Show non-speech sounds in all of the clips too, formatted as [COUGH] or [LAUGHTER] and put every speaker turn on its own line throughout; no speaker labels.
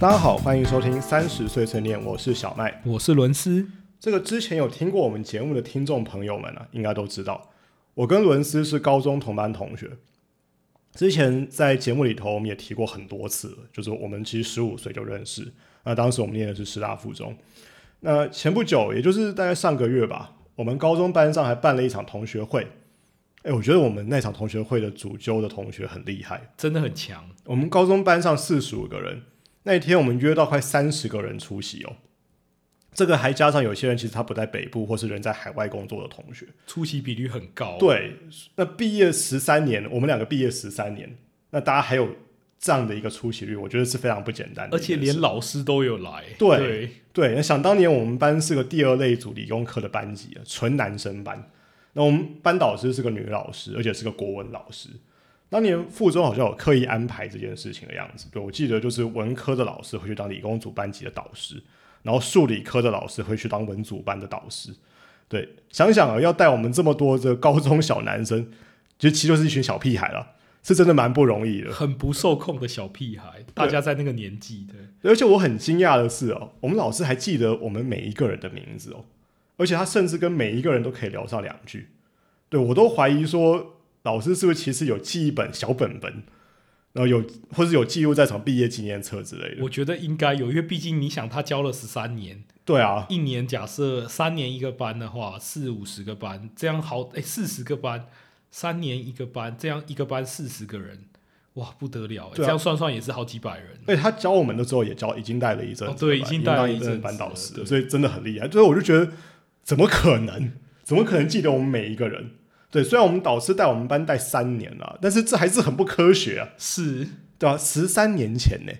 大家好，欢迎收听三十岁成年，我是小麦。
我是伦斯。
这个之前有听过我们节目的听众朋友们啊，应该都知道，我跟伦斯是高中同班同学。之前在节目里头，我们也提过很多次了，就是我们其实十五岁就认识。那当时我们念的是师大附中。那前不久，也就是大概上个月吧，我们高中班上还办了一场同学会。哎，我觉得我们那场同学会的主揪的同学很厉害，
真的很强。
我们高中班上四十五个人，那一天我们约到快三十个人出席哦。这个还加上有些人其实他不在北部，或是人在海外工作的同学，
出席比率很高。
对，那毕业十三年，我们两个毕业十三年，那大家还有这样的一个出席率，我觉得是非常不简单的。
而且连老师都有来。
对对，那想当年我们班是个第二类组理工科的班级啊，纯男生班。那我们班导师是个女老师，而且是个国文老师。当年附中好像有刻意安排这件事情的样子。对我记得就是文科的老师会去当理工组班级的导师。然后数理科的老师会去当文组班的导师，对，想想啊，要带我们这么多的高中小男生，其实其实就是一群小屁孩了，是真的蛮不容易的，
很不受控的小屁孩，大家在那个年纪，
对。而且我很惊讶的是哦，我们老师还记得我们每一个人的名字哦，而且他甚至跟每一个人都可以聊上两句，对我都怀疑说老师是不是其实有记一本小本本。然后有，或者有记录在场毕业纪念册之类的。
我觉得应该有，因为毕竟你想，他教了十三年，
对啊，
一年假设三年一个班的话，四五十个班，这样好，哎，四十个班，三年一个班，这样一个班四十个人，哇，不得了，这样算算也是好几百人。
对，他教我们的时候也教，已经带了一阵，
对，已经带了一
阵班导师，所以真的很厉害。所以我就觉得，怎么可能？怎么可能记得我们每一个人？对，虽然我们导师带我们班带三年了，但是这还是很不科学啊！
是，
对啊，十三年前呢，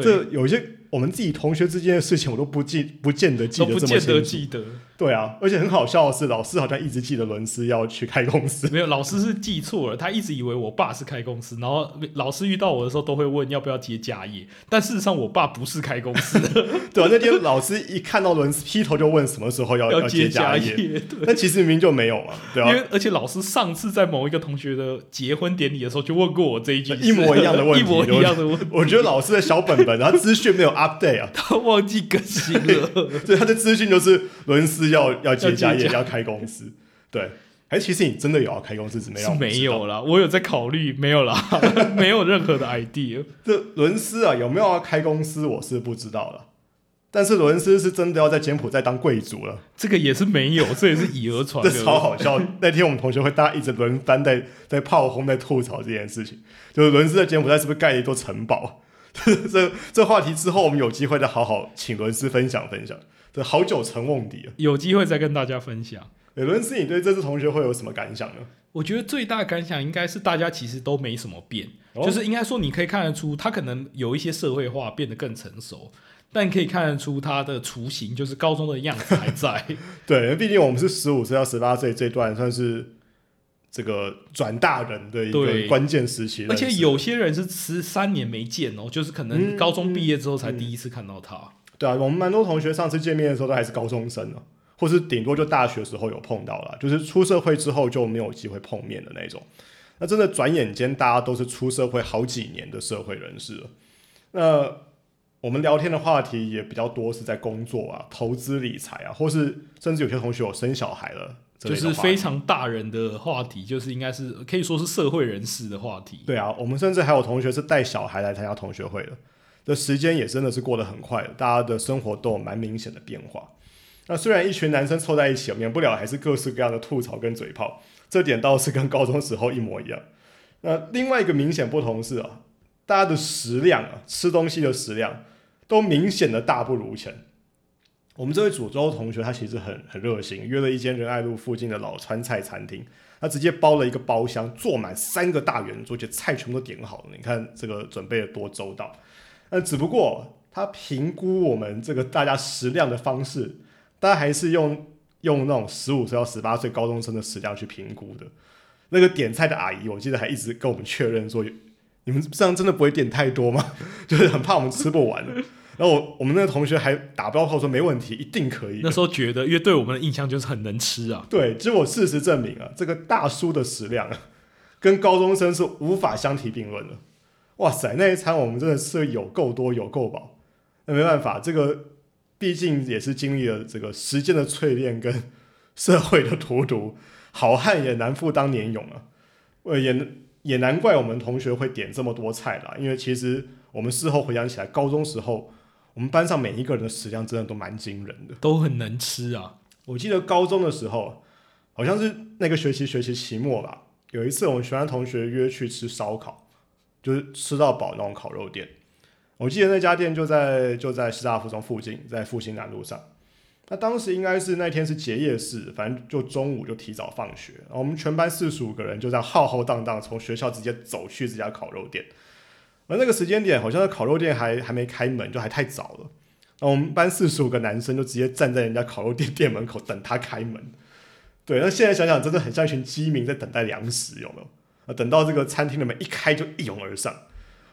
这有些。我们自己同学之间的事情，我都不记，[LAUGHS] 不见得记得这么
清楚。
对啊，而且很好笑的是，老师好像一直记得伦斯要去开公司。
没有，[LAUGHS] 老师是记错了，他一直以为我爸是开公司。然后老师遇到我的时候，都会问要不要接家业。但事实上，我爸不是开公司的。[LAUGHS]
对啊，那天老师一看到伦斯，劈头就问什么时候要
要
接
家
业。但其实明明就没有嘛，对啊。
因为而且老师上次在某一个同学的结婚典礼的时候，就问过我这一句
一模一样的问题，
一模一样的问题。
我觉得老师的小本本，然后资讯没有 update 啊。[LAUGHS]
忘记更新了，[LAUGHS]
所以他的资讯就是伦斯要要接家业，要开公司。对，哎其实你真的有要开公司，
是
没有？
没有啦，我有在考虑，没有啦，[LAUGHS] 没有任何的 idea。
这伦斯啊，有没有要开公司，我是不知道了。但是伦斯是真的要在柬埔寨当贵族了，
这个也是没有，这也是以讹传。
这超好笑！那天我们同学会大家一直轮番在在炮轰、在吐槽这件事情，就是伦斯在柬埔寨是不是盖了一座城堡？[LAUGHS] 这这话题之后，我们有机会再好好请伦斯分享分享。这好久成瓮底了，
有机会再跟大家分享。
哎，伦斯，你对这次同学会有什么感想呢？
我觉得最大感想应该是大家其实都没什么变，就是应该说你可以看得出他可能有一些社会化变得更成熟，但可以看得出他的雏形就是高中的样子还在。[LAUGHS]
对，毕竟我们是十五岁到十八岁这段算是。这个转大人的一个关键时期，
而且有些人是十三年没见哦，就是可能高中毕业之后才第一次看到他。
对啊，我们蛮多同学上次见面的时候都还是高中生呢，或是顶多就大学时候有碰到了，就是出社会之后就没有机会碰面的那种。那真的转眼间，大家都是出社会好几年的社会人士了。那我们聊天的话题也比较多，是在工作啊、投资理财啊，或是甚至有些同学有生小孩了。
就是非常大人的话题，就是应该是可以说是社会人士的话题。
对啊，我们甚至还有同学是带小孩来参加同学会的，这时间也真的是过得很快，大家的生活都有蛮明显的变化。那虽然一群男生凑在一起，免不了还是各式各样的吐槽跟嘴炮，这点倒是跟高中时候一模一样。那另外一个明显不同是啊，大家的食量啊，吃东西的食量都明显的大不如前。我们这位主州同学，他其实很很热心，约了一间仁爱路附近的老川菜餐厅，他直接包了一个包厢，坐满三个大圆桌，且菜全部都点好了。你看这个准备的多周到。那只不过他评估我们这个大家食量的方式，大家还是用用那种十五岁到十八岁高中生的食量去评估的。那个点菜的阿姨，我记得还一直跟我们确认说，你们这样真的不会点太多吗？[LAUGHS] 就是很怕我们吃不完。然后我我们那个同学还打包后说没问题，一定可以。
那时候觉得，因为对我们的印象就是很能吃啊。
对，结果事实证明啊，这个大叔的食量啊，[LAUGHS] 跟高中生是无法相提并论的。哇塞，那一餐我们真的吃有够多，有够饱。那没办法，这个毕竟也是经历了这个时间的淬炼跟社会的荼毒，好汉也难复当年勇啊。呃，也也难怪我们同学会点这么多菜啦，因为其实我们事后回想起来，高中时候我们班上每一个人的食量真的都蛮惊人的。
都很能吃啊。
我记得高中的时候，好像是那个学期学期期末吧，有一次我们全班同学约去吃烧烤，就是吃到饱那种烤肉店。我记得那家店就在就在师大附中附近，在复兴南路上。那当时应该是那天是结业式，反正就中午就提早放学，然后我们全班四十五个人就这样浩浩荡荡从学校直接走去这家烤肉店。而那个时间点，好像那烤肉店还还没开门，就还太早了。那我们班四十五个男生就直接站在人家烤肉店店门口等他开门。对，那现在想想，真的很像一群饥民在等待粮食，有没有？等到这个餐厅的门一开，就一拥而上。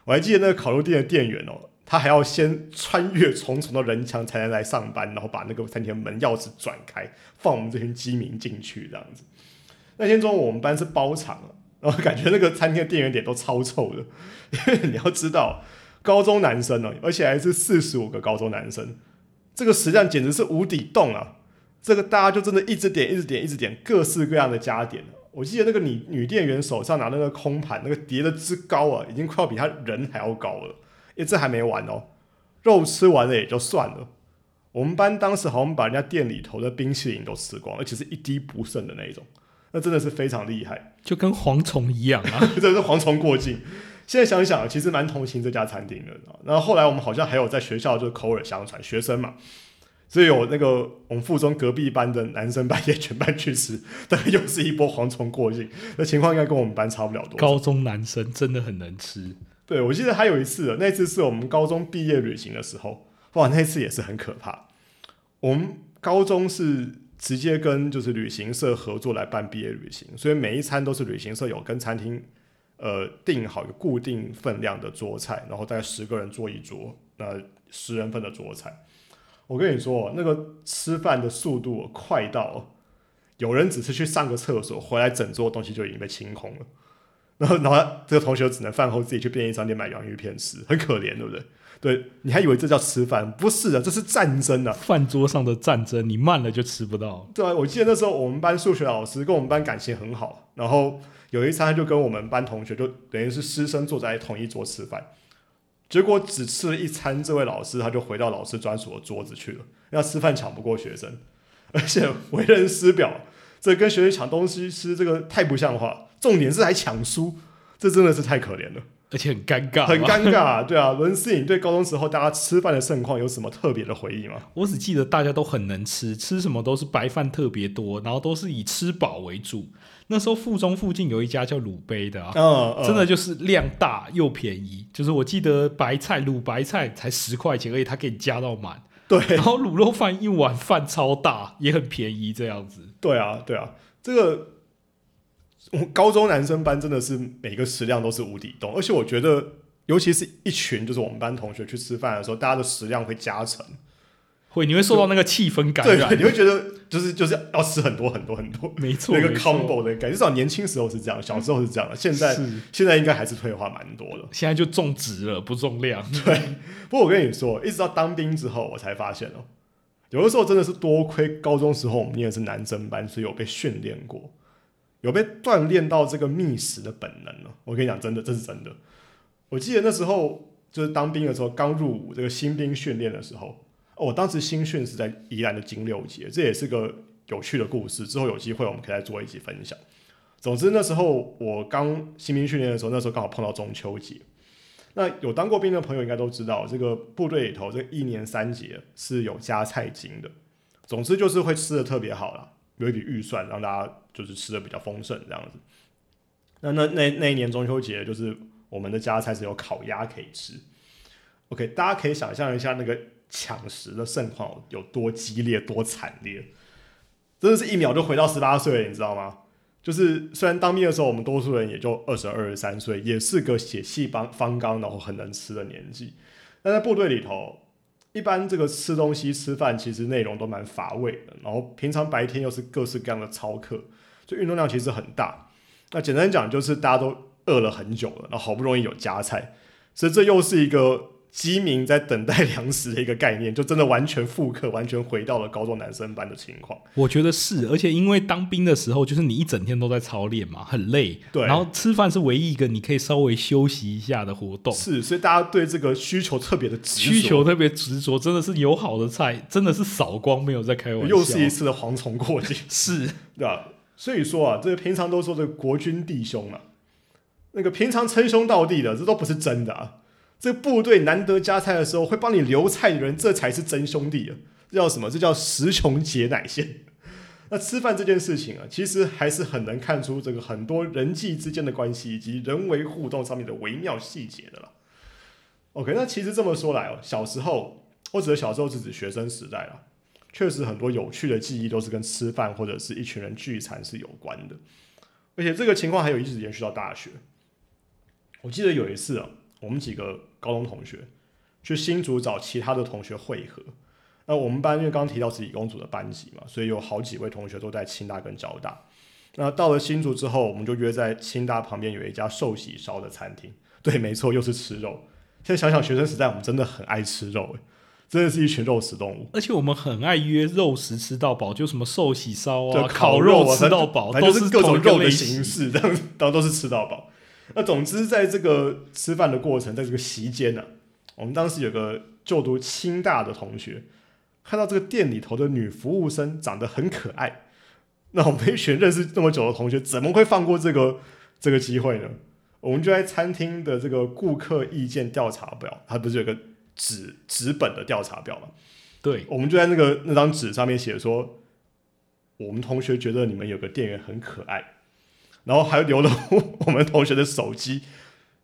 我还记得那个烤肉店的店员哦。他还要先穿越重重的人墙才能来上班，然后把那个餐厅门钥匙转开，放我们这群饥民进去这样子。那天中午我们班是包场了，然后感觉那个餐厅的店员脸都超臭的，因为你要知道，高中男生哦，而且还是四十五个高中男生，这个食量简直是无底洞啊！这个大家就真的一直点，一直点，一直点各式各样的加点。我记得那个女女店员手上拿那个空盘，那个叠的之高啊，已经快要比他人还要高了。诶，这还没完哦，肉吃完了也就算了。我们班当时好像把人家店里头的冰淇淋都吃光，而且是一滴不剩的那一种，那真的是非常厉害，
就跟蝗虫一样啊，[LAUGHS]
真的是蝗虫过境。现在想想，其实蛮同情这家餐厅的。然后后来我们好像还有在学校就口耳相传，学生嘛，所以有那个我们附中隔壁班的男生半夜全班去吃，大概又是一波蝗虫过境。那情况应该跟我们班差不了多。
高中男生真的很能吃。
对，我记得还有一次，那次是我们高中毕业旅行的时候，哇，那次也是很可怕。我们高中是直接跟就是旅行社合作来办毕业旅行，所以每一餐都是旅行社有跟餐厅呃订好一个固定分量的桌菜，然后大概十个人坐一桌，那十人份的桌菜。我跟你说，那个吃饭的速度快到，有人只是去上个厕所，回来整桌东西就已经被清空了。然后，然后这个同学只能饭后自己去便利商店买洋芋片吃，很可怜，对不对？对，你还以为这叫吃饭？不是的，这是战争啊！
饭桌上的战争，你慢了就吃不到。
对啊，我记得那时候我们班数学老师跟我们班感情很好，然后有一餐就跟我们班同学就等于是师生坐在同一桌吃饭，结果只吃了一餐，这位老师他就回到老师专属的桌子去了，要吃饭抢不过学生，[LAUGHS] 而且为人师表，这跟学生抢东西吃，这个太不像话。重点是还抢书，这真的是太可怜了，
而且很尴尬，
很尴尬。对啊，伦思颖对高中时候大家吃饭的盛况有什么特别的回忆吗？
我只记得大家都很能吃，吃什么都是白饭特别多，然后都是以吃饱为主。那时候附中附近有一家叫鲁杯的啊，真的就是量大又便宜。就是我记得白菜卤白菜才十块钱而已，他给你加到满。
对，
然后卤肉饭一碗饭超大，也很便宜这样子。
对啊，对啊，这个。我高中男生班真的是每个食量都是无底洞，而且我觉得，尤其是一群就是我们班同学去吃饭的时候，大家的食量会加成，
会你会受到那个气氛感染，[LAUGHS]
你会觉得就是就是要吃很多很多很多，
没错，[LAUGHS]
那个 combo 的感觉，至少年轻时候是这样，小时候是这样的，现在现在应该还是退化蛮多的，
现在就重质了，不重量。[LAUGHS]
对，不过我跟你说，一直到当兵之后，我才发现哦，有的时候真的是多亏高中时候我们念的是男生班，所以有被训练过。有被锻炼到这个觅食的本能了。我跟你讲，真的，这是真的。我记得那时候就是当兵的时候，刚入伍这个新兵训练的时候，哦，我当时新训是在宜兰的金六节，这也是个有趣的故事。之后有机会我们可以再做一起分享。总之那时候我刚新兵训练的时候，那时候刚好碰到中秋节。那有当过兵的朋友应该都知道，这个部队里头这一年三节是有加菜金的。总之就是会吃的特别好了。有一笔预算让大家就是吃的比较丰盛这样子。那那那那一年中秋节，就是我们的家菜是有烤鸭可以吃。OK，大家可以想象一下那个抢食的盛况有多激烈、多惨烈，真的是一秒就回到十八岁，你知道吗？就是虽然当兵的时候我们多数人也就二十二、十三岁，也是个血气方方刚，然后很能吃的年纪，但在部队里头。一般这个吃东西吃饭其实内容都蛮乏味的，然后平常白天又是各式各样的操课，就运动量其实很大。那简单讲就是大家都饿了很久了，然后好不容易有加菜，所以这又是一个饥民在等待粮食的一个概念，就真的完全复刻，完全回到了高中男生班的情况。
我觉得是，而且因为当兵的时候，就是你一整天都在操练嘛，很累。
对
然后吃饭是唯一一个你可以稍微休息一下的活动。
是，所以大家对这个需求特别的执着
需求特别执着，真的是有好的菜，真的是扫光，没有在开玩笑。
又是一次的蝗虫过境，[LAUGHS]
是
对吧？所以说啊，这个平常都说的国军弟兄啊，那个平常称兄道弟的，这都不是真的啊。这个部队难得加菜的时候，会帮你留菜的人，这才是真兄弟啊！这叫什么？这叫食穷解乃现。[LAUGHS] 那吃饭这件事情啊，其实还是很能看出这个很多人际之间的关系以及人为互动上面的微妙细节的了。OK，那其实这么说来哦，小时候或者小时候是指学生时代了，确实很多有趣的记忆都是跟吃饭或者是一群人聚餐是有关的，而且这个情况还有一直延续到大学。我记得有一次啊，我们几个高中同学去新竹找其他的同学汇合。那我们班因为刚刚提到自己工组的班级嘛，所以有好几位同学都在清大跟交大。那到了新竹之后，我们就约在清大旁边有一家寿喜烧的餐厅。对，没错，又是吃肉。现在想想学生时代，我们真的很爱吃肉，诶真的是一群肉食动物。
而且我们很爱约肉食吃到饱，就什么寿喜烧
就
啊、烤
肉啊
吃到饱，
都是各种肉的形式，这样然后都是吃到饱。那总之，在这个吃饭的过程，在这个席间呢、我们当时有个就读清大的同学，看到这个店里头的女服务生长得很可爱，那我们一群认识这么久的同学，怎么会放过这个这个机会呢？我们就在餐厅的这个顾客意见调查表，它不是有个纸纸本的调查表吗？
对，
我们就在那个那张纸上面写说，我们同学觉得你们有个店员很可爱，然后还留了我们同学的手机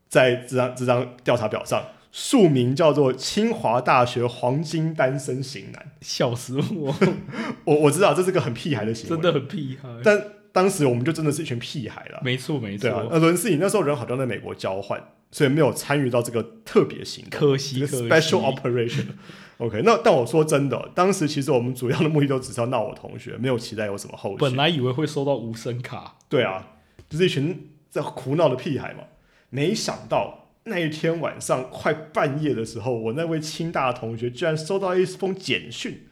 在这张这张调查表上，署名叫做清华大学黄金单身型男。
笑死我，[LAUGHS]
我我知道这是个很屁孩的行为，
真的很屁孩。
但当时我们就真的是一群屁孩了。
没错没
对啊，
错，
那伦斯你那时候人好像在美国交换，所以没有参与到这个特别行动。
可惜
这
可惜
special operation。[LAUGHS] OK，那但我说真的，当时其实我们主要的目的都只是要闹我同学，没有期待有什么后续。
本来以为会收到无声卡，
对啊，就是一群在苦闹的屁孩嘛。没想到那一天晚上快半夜的时候，我那位清大的同学居然收到一封简讯，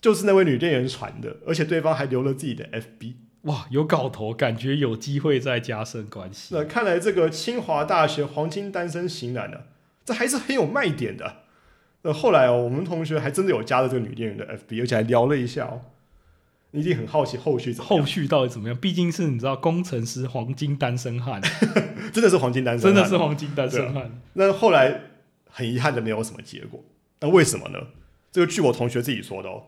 就是那位女店员传的，而且对方还留了自己的 FB。
哇，有搞头，感觉有机会再加深关系。
那看来这个清华大学黄金单身型男呢、这还是很有卖点的。那后来哦，我们同学还真的有加了这个女店员的 FB，而且还聊了一下哦。你一定很好奇后续怎么
后续到底怎么样？毕竟是你知道，工程师黄金单身汉，[LAUGHS]
真的是黄金单身
真，的是黄金单身汉。
那后来很遗憾的没有什么结果，那为什么呢？这个据我同学自己说的哦，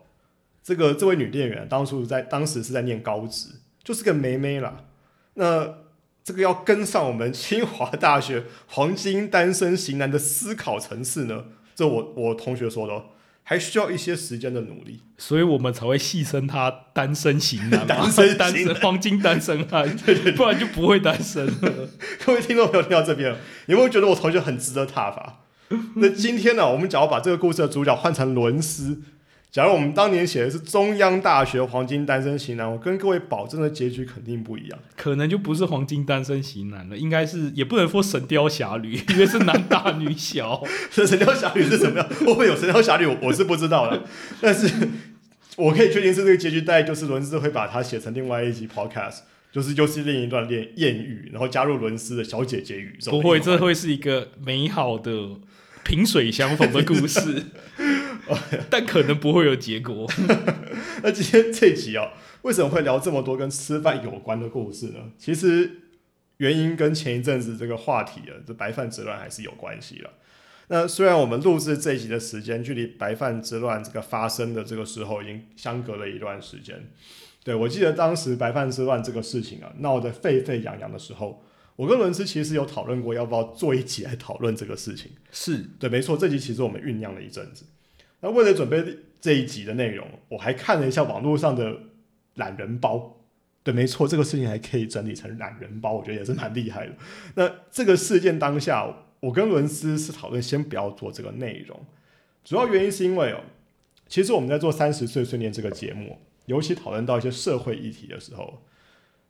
这个这位女店员当初在当时是在念高职，就是个妹妹啦。那这个要跟上我们清华大学黄金单身型男的思考层次呢，这我我同学说的哦，还需要一些时间的努力。
所以我们才会戏称他单身型男嘛，
单身
单身黄金单身汉，[LAUGHS] 不然就不会单身了。[LAUGHS]
各位听众朋友听到这边，有没有觉得我同学很值得挞伐？那今天呢，我们只要把这个故事的主角换成伦斯，假如我们当年写的是中央大学黄金单身型男，我跟各位保证的结局肯定不一样。
可能就不是黄金单身型男了，应该是也不能说神雕侠侣，[LAUGHS] 因为是男大女小。[LAUGHS]
这《神雕侠侣》是什么样？会不会有《神雕侠侣》我？我是不知道的，但是我可以确定是这个结局，大概就是伦斯会把它写成另外一集 podcast，就是又是另一段恋艳遇，然后加入伦斯的小姐姐宇宙。
不会，这会是一个美好的萍水相逢的故事，[LAUGHS] [LAUGHS] 但可能不会有结果。[LAUGHS]
那今天这集啊、为什么会聊这么多跟吃饭有关的故事呢？其实原因跟前一阵子这个话题啊，这白饭之乱还是有关系的。那虽然我们录制这一集的时间，距离白饭之乱这个发生的这个时候已经相隔了一段时间。对我记得当时白饭之乱这个事情啊闹得沸沸扬扬的时候，我跟伦斯其实有讨论过要不要做一集来讨论这个事情。
是
对，没错，这集其实我们酝酿了一阵子。那为了准备这一集的内容，我还看了一下网络上的懒人包。对，没错，这个事情还可以整理成懒人包，我觉得也是蛮厉害的。[LAUGHS] 那这个事件当下，我跟伦斯是讨论先不要做这个内容，主要原因是因为哦，其实我们在做三十岁训练这个节目，尤其讨论到一些社会议题的时候，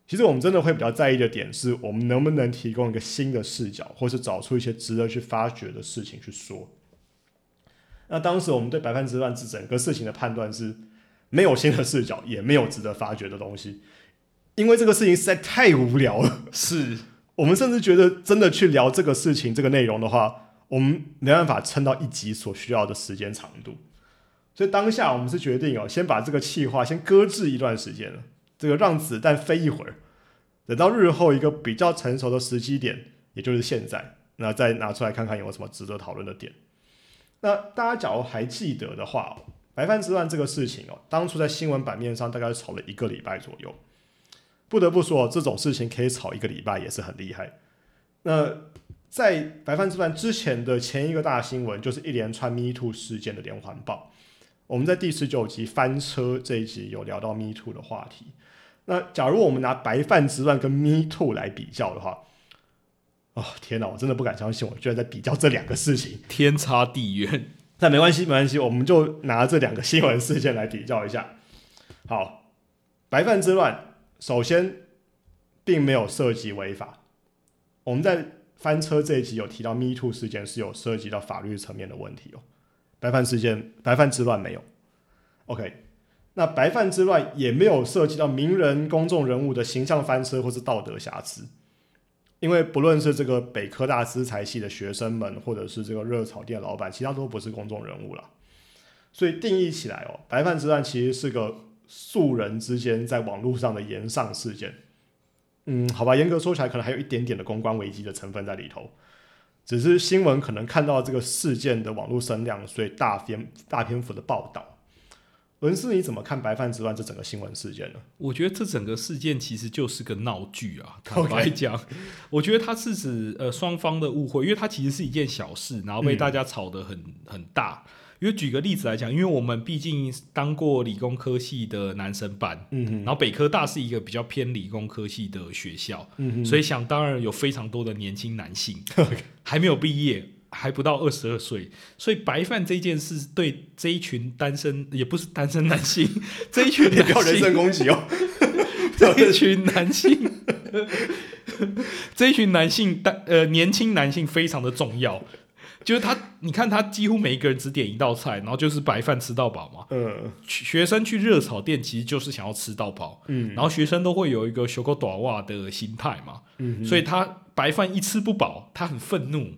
其实我们真的会比较在意的点是我们能不能提供一个新的视角，或是找出一些值得去发掘的事情去说。那当时我们对白饭之乱这整个事情的判断是，没有新的视角，也没有值得发掘的东西，因为这个事情实在太无聊了。
是 [LAUGHS]
我们甚至觉得，真的去聊这个事情、这个内容的话，我们没办法撑到一集所需要的时间长度。所以当下我们是决定哦，先把这个气话先搁置一段时间了，这个让子弹飞一会儿，等到日后一个比较成熟的时机点，也就是现在，那再拿出来看看有什么值得讨论的点。那大家假如还记得的话，白饭之乱这个事情哦，当初在新闻版面上大概炒了一个礼拜左右。不得不说，这种事情可以炒一个礼拜也是很厉害。那在白饭之乱之前的前一个大新闻，就是一连串 Me Too 事件的连环爆。我们在第十九集翻车这一集有聊到 Me Too 的话题。那假如我们拿白饭之乱跟 Me Too 来比较的话，哦天哪，我真的不敢相信，我居然在比较这两个事情，
天差地远。
但没关系，没关系，我们就拿这两个新闻事件来比较一下。好，白饭之乱，首先并没有涉及违法。我们在翻车这一集有提到 Me Too 事件是有涉及到法律层面的问题哦。白饭事件、白饭之乱没有，OK，那白饭之乱也没有涉及到名人、公众人物的形象翻车或是道德瑕疵，因为不论是这个北科大资财系的学生们，或者是这个热炒店老板，其他都不是公众人物了，所以定义起来哦，白饭之乱其实是个素人之间在网络上的言上事件，嗯，好吧，严格说起来，可能还有一点点的公关危机的成分在里头。只是新闻可能看到这个事件的网络声量，所以大篇大篇幅的报道。伦斯，你怎么看白饭之乱这整个新闻事件呢？
我觉得这整个事件其实就是个闹剧啊。[LAUGHS] 坦白讲，我觉得它是指呃双方的误会，因为它其实是一件小事，然后被大家吵得很很大。因为举个例子来讲，因为我们毕竟当过理工科系的男生班，嗯然后北科大是一个比较偏理工科系的学校，嗯所以想当然有非常多的年轻男性 [LAUGHS] 还没有毕业，还不到二十二岁，所以白饭这件事对这一群单身也不是单身男性，[LAUGHS] 这一群
不要人身攻击哦，
这一群男性，[LAUGHS] 这一群男性单呃年轻男性非常的重要。就是他，你看他几乎每一个人只点一道菜，然后就是白饭吃到饱嘛。嗯，学生去热炒店其实就是想要吃到饱。嗯，然后学生都会有一个修口短袜的心态嘛。嗯，所以他白饭一吃不饱，他很愤怒，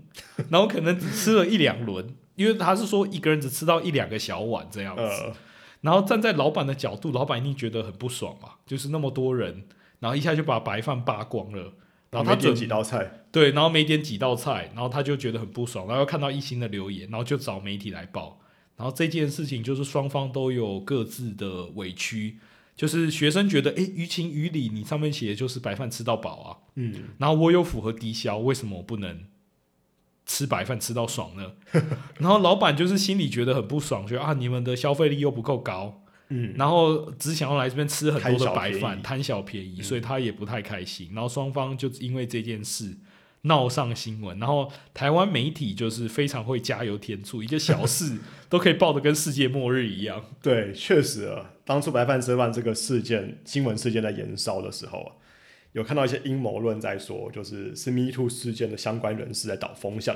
然后可能只吃了一两轮，因为他是说一个人只吃到一两个小碗这样子。然后站在老板的角度，老板一定觉得很不爽嘛，就是那么多人，然后一下就把白饭扒光了。然后他
点几道菜，
对，然后没点几道菜，然后他就觉得很不爽，然后看到一星的留言，然后就找媒体来报。然后这件事情就是双方都有各自的委屈，就是学生觉得，哎，于情于理，你上面写的就是白饭吃到饱啊，嗯，然后我有符合低消，为什么我不能吃白饭吃到爽呢？[LAUGHS] 然后老板就是心里觉得很不爽，觉得啊，你们的消费力又不够高。嗯，然后只想要来这边吃很多的白饭，贪小便宜，所以他也不太开心。然后双方就因为这件事闹上新闻，然后台湾媒体就是非常会加油添醋，一个小事 [LAUGHS] 都可以报的跟世界末日一样。
对，确实啊，当初白饭吃饭这个事件新闻事件在延烧的时候啊，有看到一些阴谋论在说，就是是 Me Too 事件的相关人士在导风向，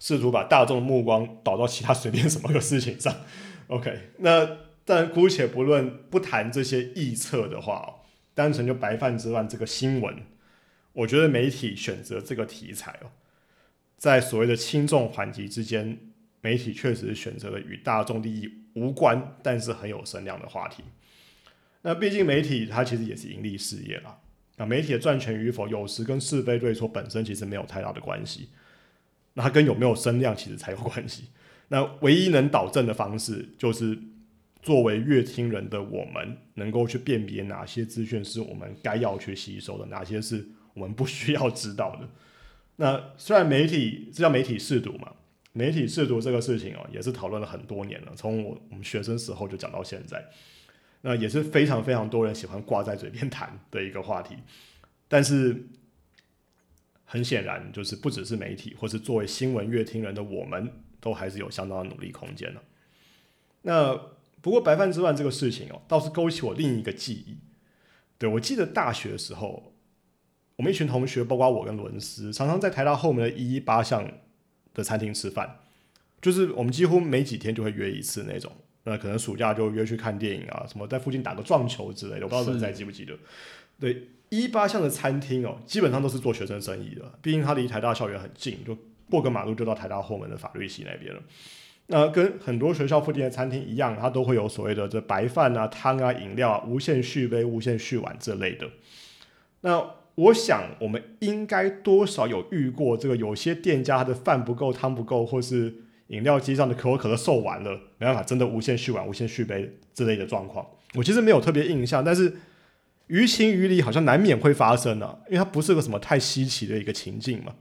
试图把大众的目光导到其他随便什么个事情上。OK，那。但姑且不论不谈这些臆测的话，单纯就白饭之乱这个新闻，我觉得媒体选择这个题材哦，在所谓的轻重缓急之间，媒体确实选择了与大众利益无关，但是很有声量的话题。那毕竟媒体它其实也是盈利事业啦，那媒体的赚钱与否，有时跟是非对错本身其实没有太大的关系，那它跟有没有声量其实才有关系。那唯一能导正的方式就是。作为乐听人的我们，能够去辨别哪些资讯是我们该要去吸收的，哪些是我们不需要知道的。[LAUGHS] 那虽然媒体这叫媒体试读嘛，媒体试读这个事情哦，也是讨论了很多年了，从我我们学生时候就讲到现在，那也是非常非常多人喜欢挂在嘴边谈的一个话题。但是很显然，就是不只是媒体，或是作为新闻乐听人的我们，都还是有相当的努力空间的。那不过白饭之乱这个事情哦，倒是勾起我另一个记忆。对我记得大学的时候，我们一群同学，包括我跟伦斯，常常在台大后面的一一八巷的餐厅吃饭。就是我们几乎每几天就会约一次那种。那可能暑假就约去看电影啊，什么在附近打个撞球之类的，我不知道
是
你在记不记得。对，一八巷的餐厅哦，基本上都是做学生生意的，毕竟它离台大校园很近，就过个马路就到台大后门的法律系那边了。那跟很多学校附近的餐厅一样，它都会有所谓的这白饭啊、汤啊、饮料啊、无限续杯、无限续碗这类的。那我想，我们应该多少有遇过这个，有些店家他的饭不够、汤不够，或是饮料机上的可口可乐售完了，没办法，真的无限续碗、无限续杯之类的状况。我其实没有特别印象，但是于情于理好像难免会发生啊，因为它不是个什么太稀奇的一个情境嘛。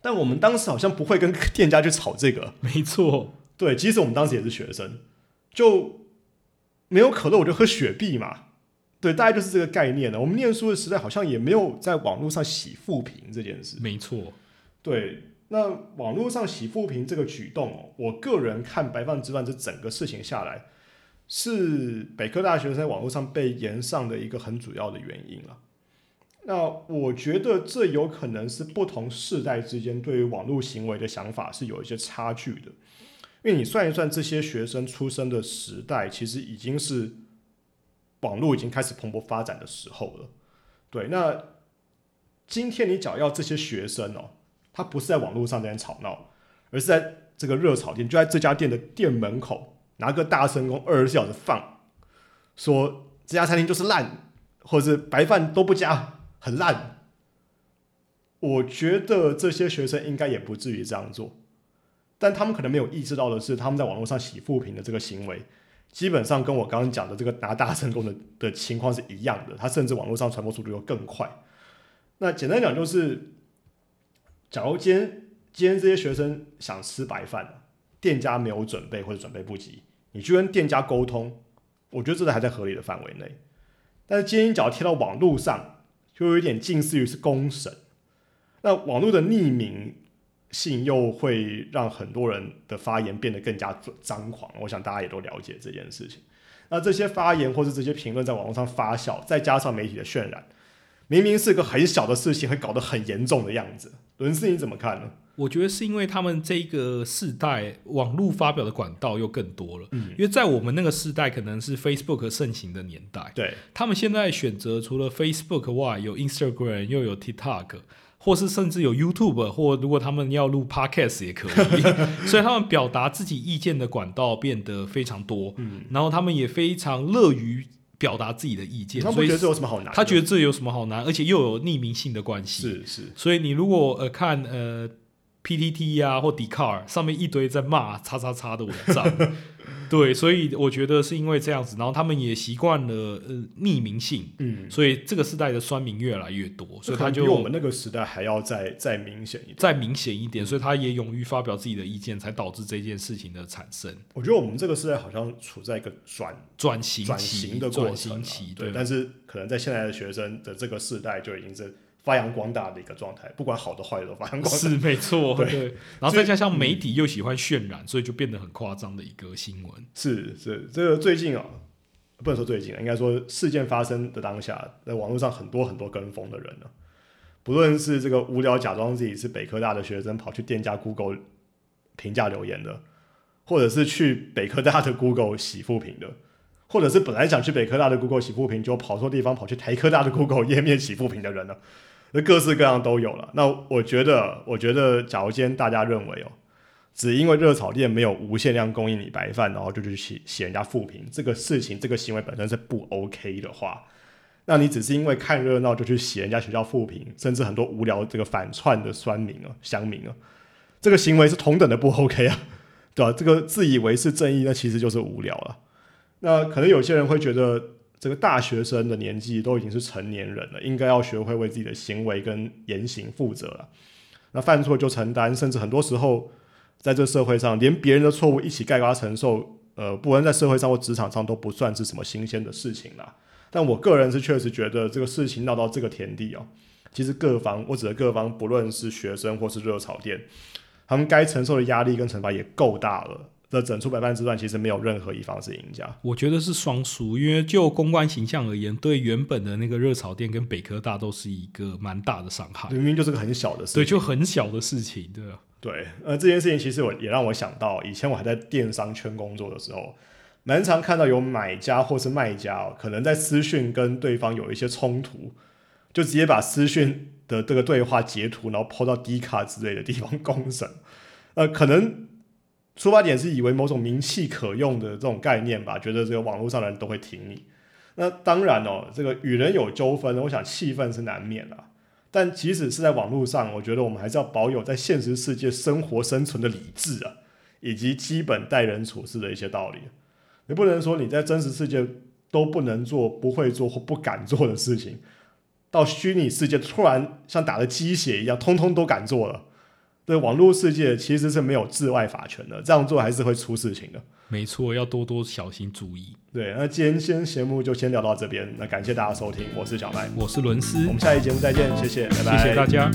但我们当时好像不会跟店家去吵这个，
没错，
对，即使我们当时也是学生，就没有可乐我就喝雪碧嘛，对，大概就是这个概念了。我们念书的时代好像也没有在网络上洗负评这件事，
没错，
对。那网络上洗负评这个举动哦，我个人看白饭之乱这整个事情下来，是北科大学生在网络上被延上的一个很主要的原因了。那我觉得这有可能是不同世代之间对于网络行为的想法是有一些差距的，因为你算一算这些学生出生的时代，其实已经是网络已经开始蓬勃发展的时候了。对，那今天你只要要这些学生哦。他不是在网络上这边吵闹，而是在这个热炒店，就在这家店的店门口拿个大声公二十四小时放，说这家餐厅就是烂，或者是白饭都不加，很烂。我觉得这些学生应该也不至于这样做，但他们可能没有意识到的是，他们在网络上洗负评的这个行为，基本上跟我刚刚讲的这个拿大成功的的情况是一样的，他甚至网络上传播速度又更快。那简单讲就是。假如今天今天这些学生想吃白饭，店家没有准备或者准备不及，你去跟店家沟通，我觉得这个还在合理的范围内。但是今天只要贴到网络上，就有点近似于是公审。那网络的匿名性又会让很多人的发言变得更加张狂。我想大家也都了解这件事情。那这些发言或是这些评论在网络上发酵，再加上媒体的渲染。明明是个很小的事情，会搞得很严重的样子。伦斯，你怎么看呢？
我觉得是因为他们这个世代网络发表的管道又更多了。嗯，因为在我们那个世代，可能是 Facebook 盛行的年代。
对，
他们现在选择除了 Facebook 外，有 Instagram，又有 TikTok，或是甚至有 YouTube，或如果他们要录 Podcast 也可以。[LAUGHS] 所以他们表达自己意见的管道变得非常多。嗯，然后他们也非常乐于。表达自己的意见，
他不觉得这有什么好难？
他觉得这有什么好难？而且又有匿名性的关系。
是是，
所以你如果呃看呃 PTT 啊或 d c a r 上面一堆在骂叉叉叉的文章，[LAUGHS] 对，所以我觉得是因为这样子，然后他们也习惯了呃匿名性，嗯，所以这个时代的酸民越来越多，所以他就
比我们那个时代还要再再明显一点，
再明显一点，所以他也勇于发表自己的意见，才导致这件事情的产生。
我觉得我们这个时代好像处在一个转
转型
转型的过
程期，
对，但是可能在现在的学生的这个时代就已经是。发扬光大的一个状态，不管好的坏的都发扬光大，
是没错。对，然后再加上媒体又喜欢渲染，所以就变得很夸张的一个新闻。
是是，这个最近啊，不能说最近，应该说事件发生的当下，在网络上很多很多跟风的人呢，不论是这个无聊假装自己是北科大的学生跑去店家 Google 评价留言的，或者是去北科大的 Google 洗复评的，或者是本来想去北科大的 Google 洗复评，就跑错地方跑去台科大的 Google 页面洗复评的人呢。那各式各样都有了。那我觉得，我觉得，假如今天大家认为哦，只因为热炒店没有无限量供应你白饭，然后就去写写人家负评，这个事情，这个行为本身是不 OK 的话，那你只是因为看热闹就去写人家学校负评，甚至很多无聊这个反串的酸民啊、乡民啊，这个行为是同等的不 OK 啊，对吧？这个自以为是正义，那其实就是无聊了。那可能有些人会觉得。这个大学生的年纪都已经是成年人了，应该要学会为自己的行为跟言行负责了。那犯错就承担，甚至很多时候在这社会上，连别人的错误一起盖瓜承受，呃，不论在社会上或职场上都不算是什么新鲜的事情啦。但我个人是确实觉得这个事情闹到这个田地哦，其实各方，我指的各方，不论是学生或是热炒店，他们该承受的压力跟惩罚也够大了。的整出百万之乱，其实没有任何一方是赢家。
我觉得是双输，因为就公关形象而言，对原本的那个热炒店跟北科大都是一个蛮大的伤害。
明明就是个很小的事，
对，就很小的事情，对
对，呃，这件事情其实我也让我想到，以前我还在电商圈工作的时候，蛮常看到有买家或是卖家、哦，可能在私讯跟对方有一些冲突，就直接把私讯的这个对话截图，然后抛到 D 卡之类的地方 [LAUGHS] 公审。呃，可能出发点是以为某种名气可用的这种概念吧，觉得这个网络上的人都会挺你。那当然哦，这个与人有纠纷，我想气愤是难免的。但即使是在网络上，我觉得我们还是要保有在现实世界生活生存的理智啊，以及基本待人处事的一些道理。你不能说你在真实世界都不能做、不会做或不敢做的事情，到虚拟世界突然像打了鸡血一样，通通都敢做了。对，网络世界其实是没有治外法权的，这样做还是会出事情的。
没错，要多多小心注意。
对，那今天先节目就先聊到这边，那感谢大家收听，我是小白，
我是伦斯，
我们下期节目再见，谢谢，拜拜，
谢谢大家。